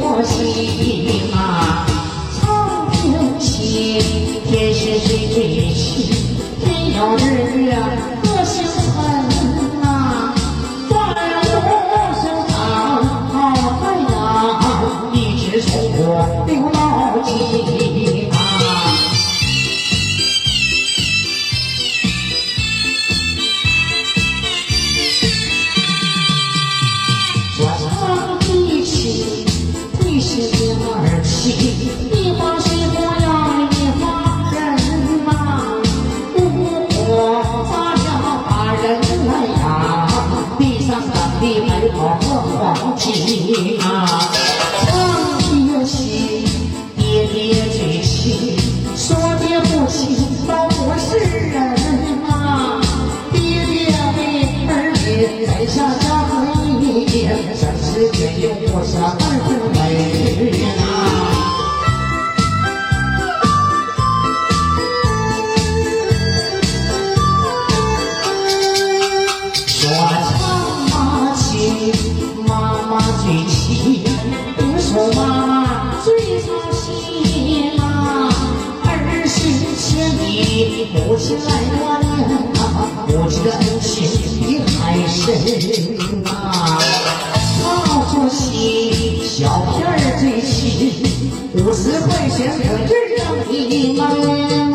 我心啊，苍天心，天是谁的心？天有日。情来暖啊，我知道恩情比海深啊。大作息，小片儿最亲，五十块钱可就让你忙。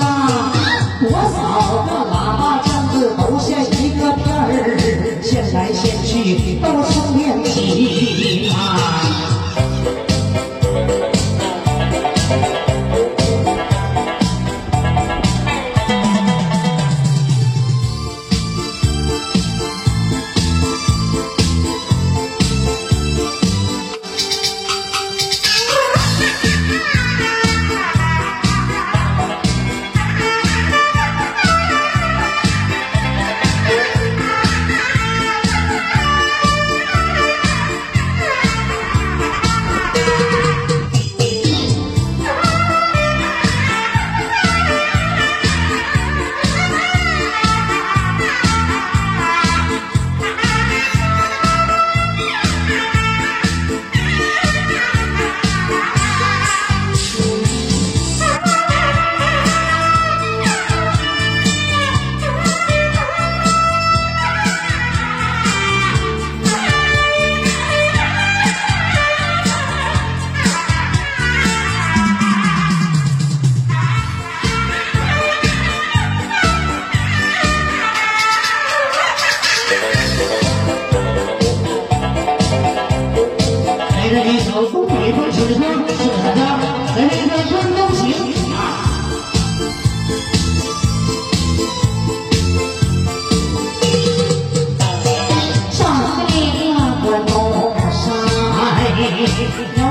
Thank you.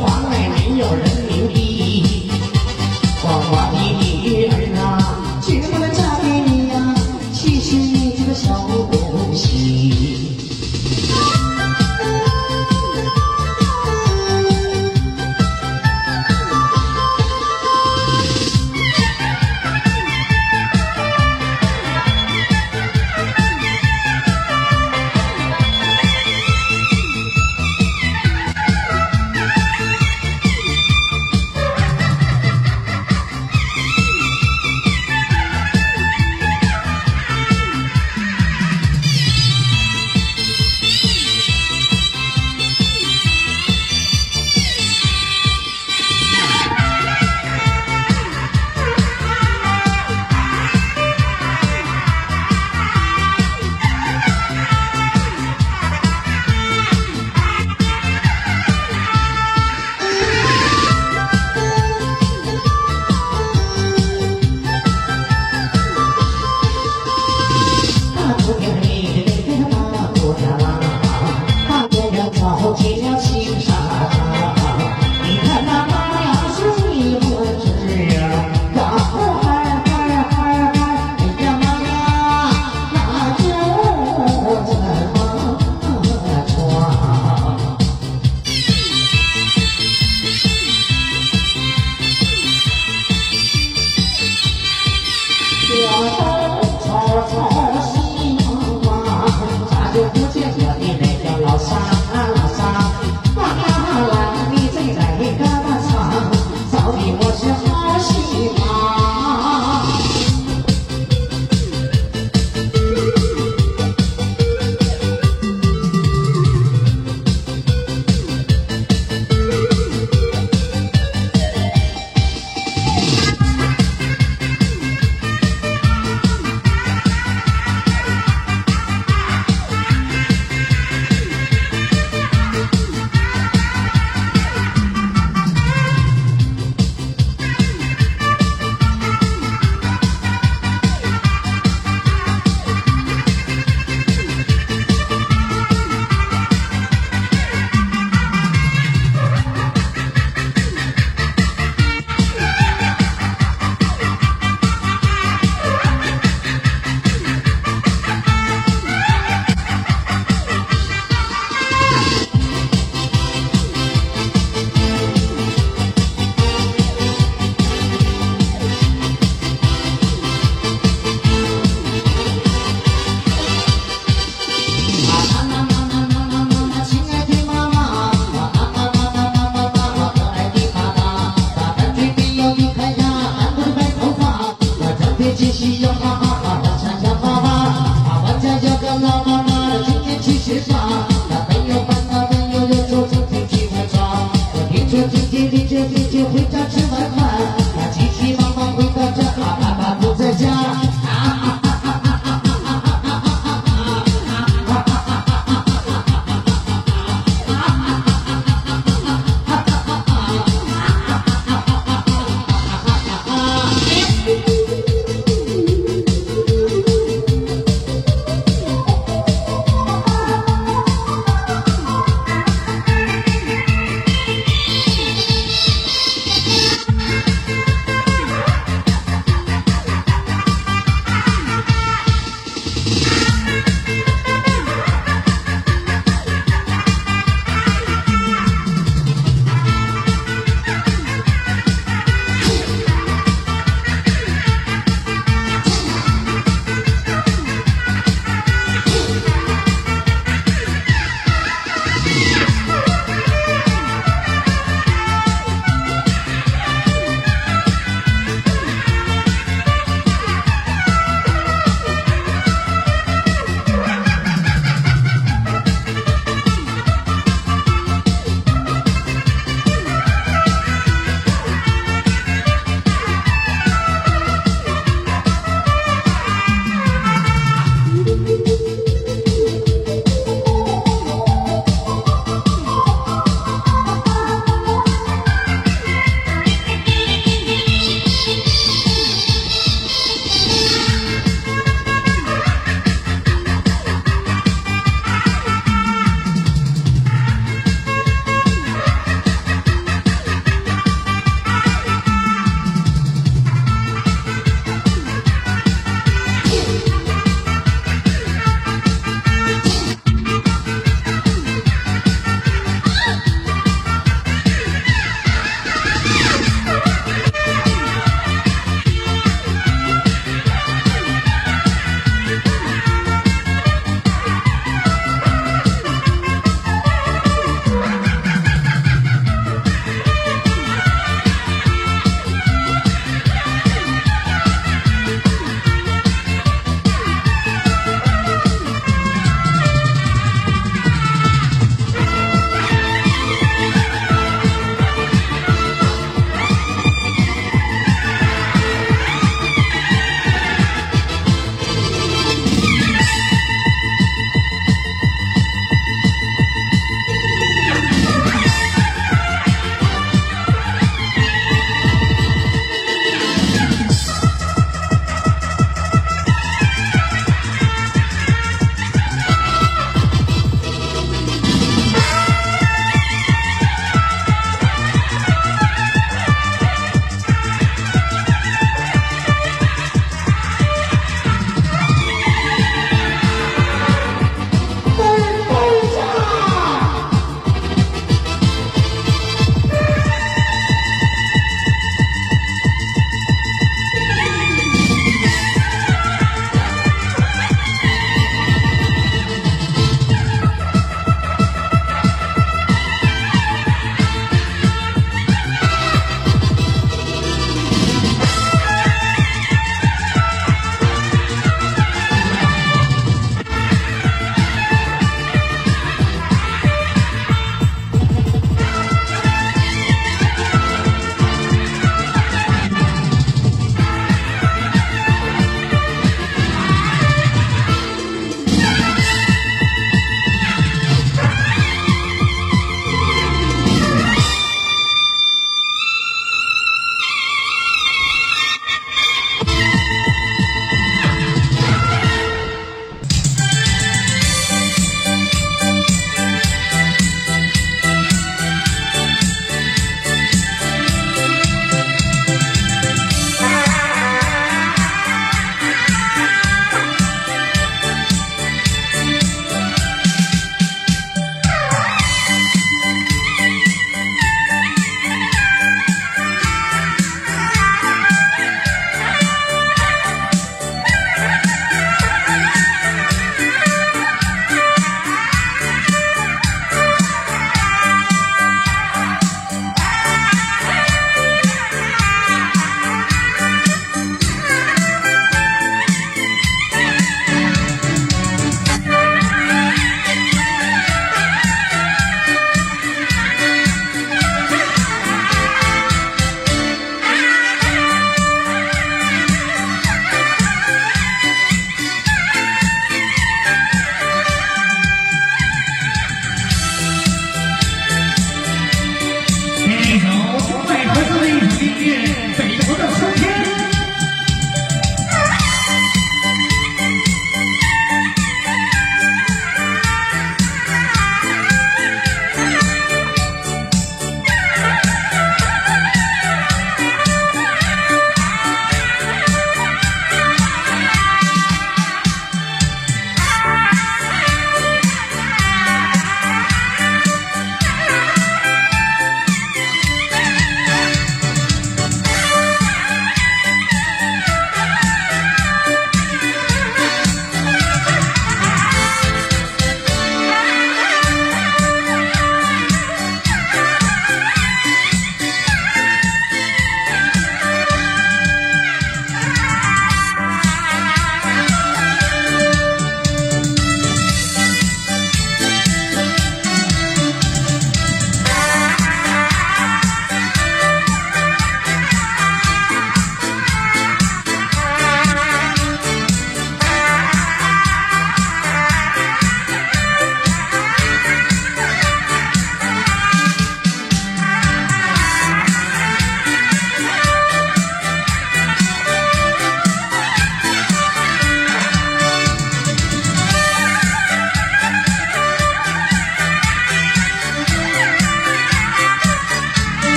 黄磊没有人民币黄黄两岸的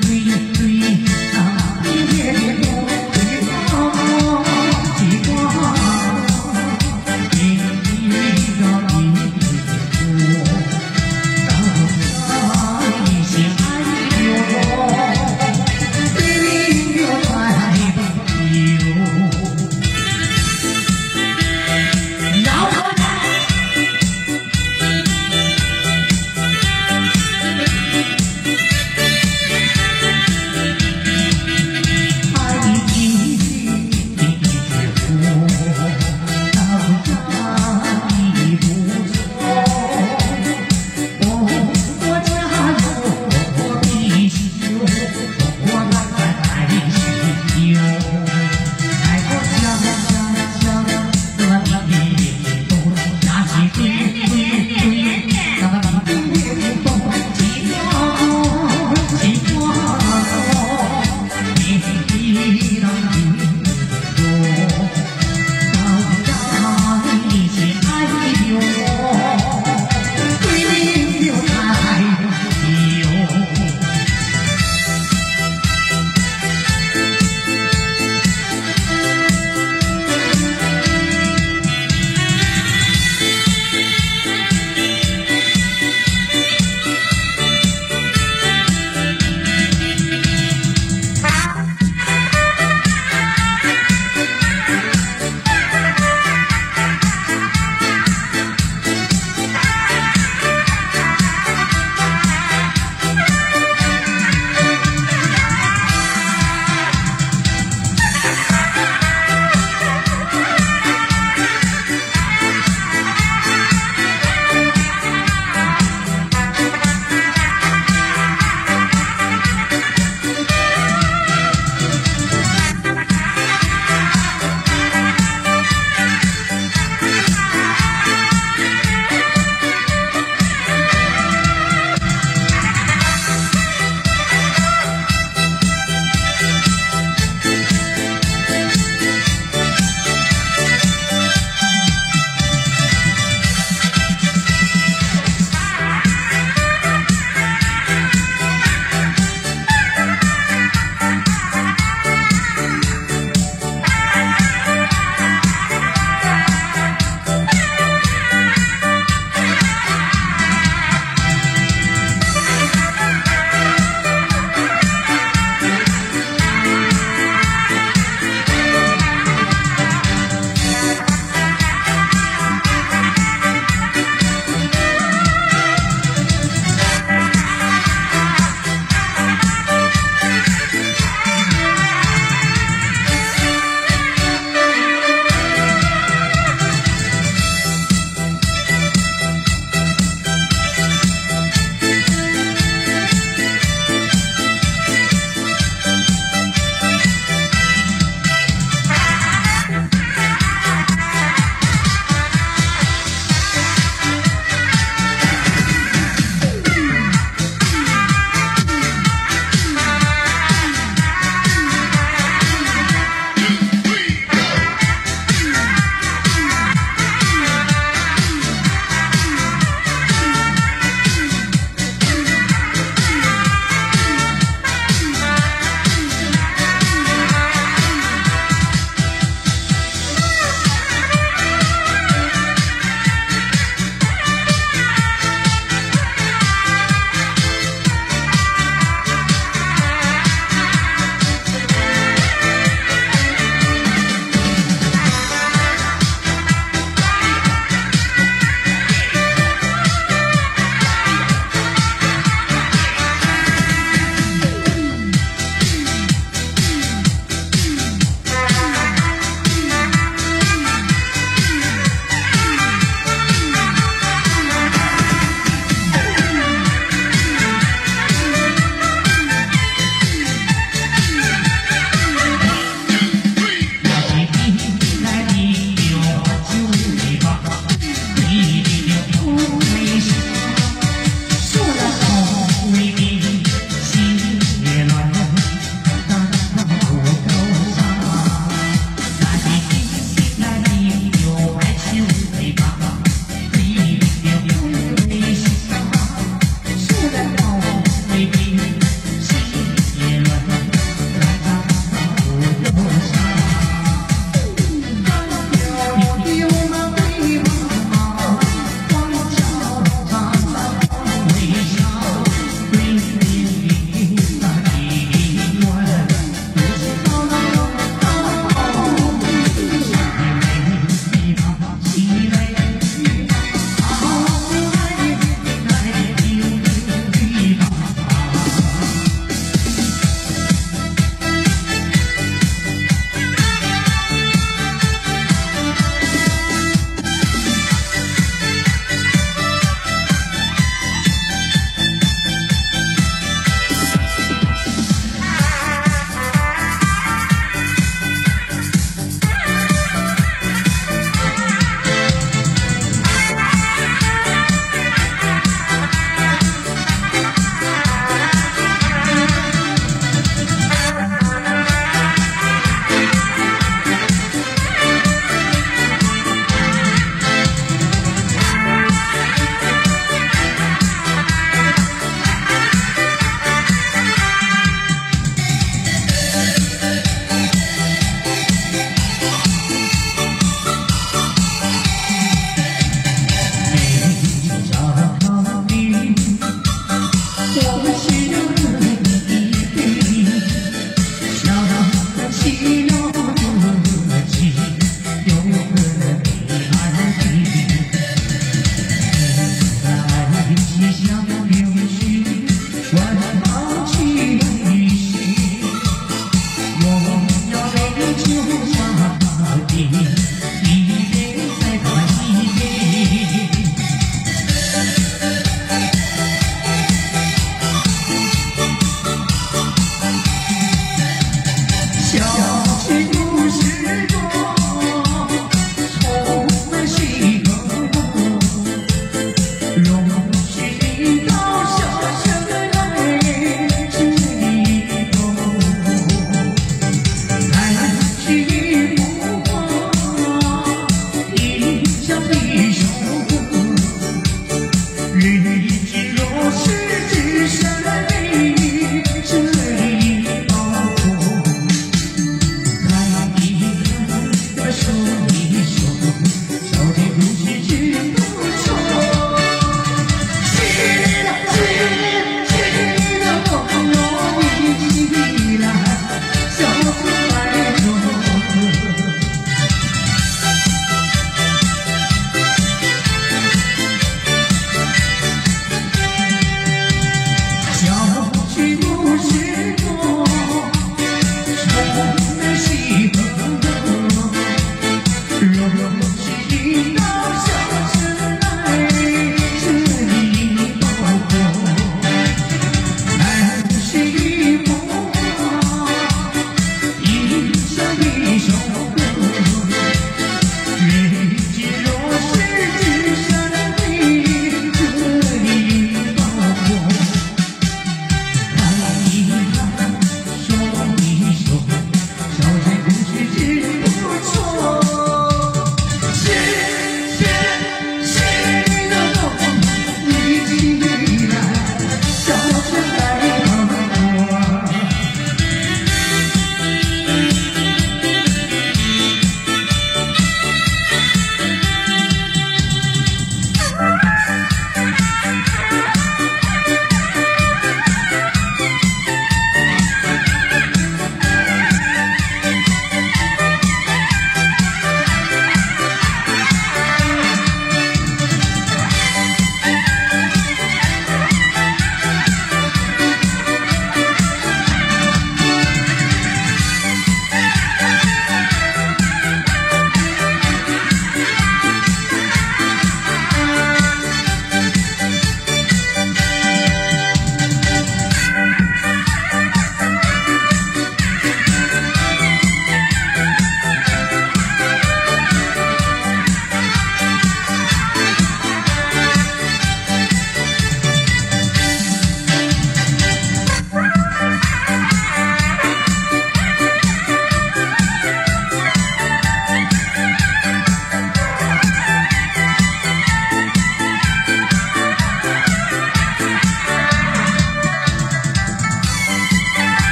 breathe, breathe.